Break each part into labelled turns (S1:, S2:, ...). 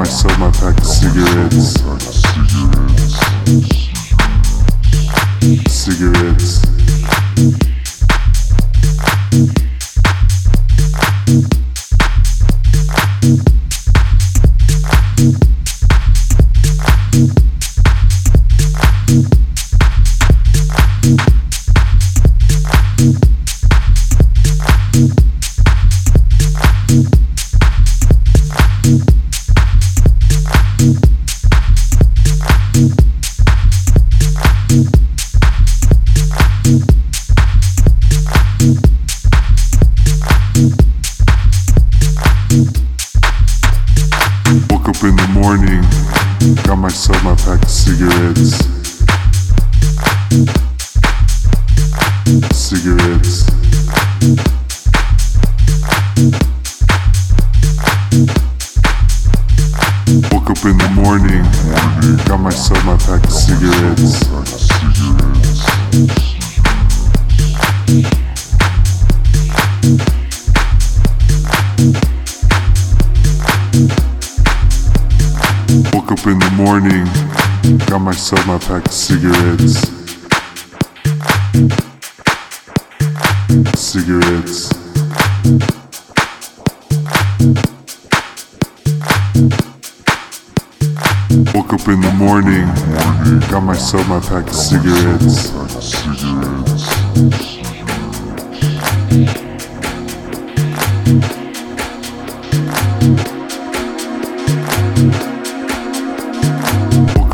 S1: I sell my pack of cigarettes.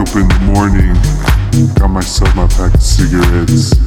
S1: up in the morning, got myself my pack of cigarettes.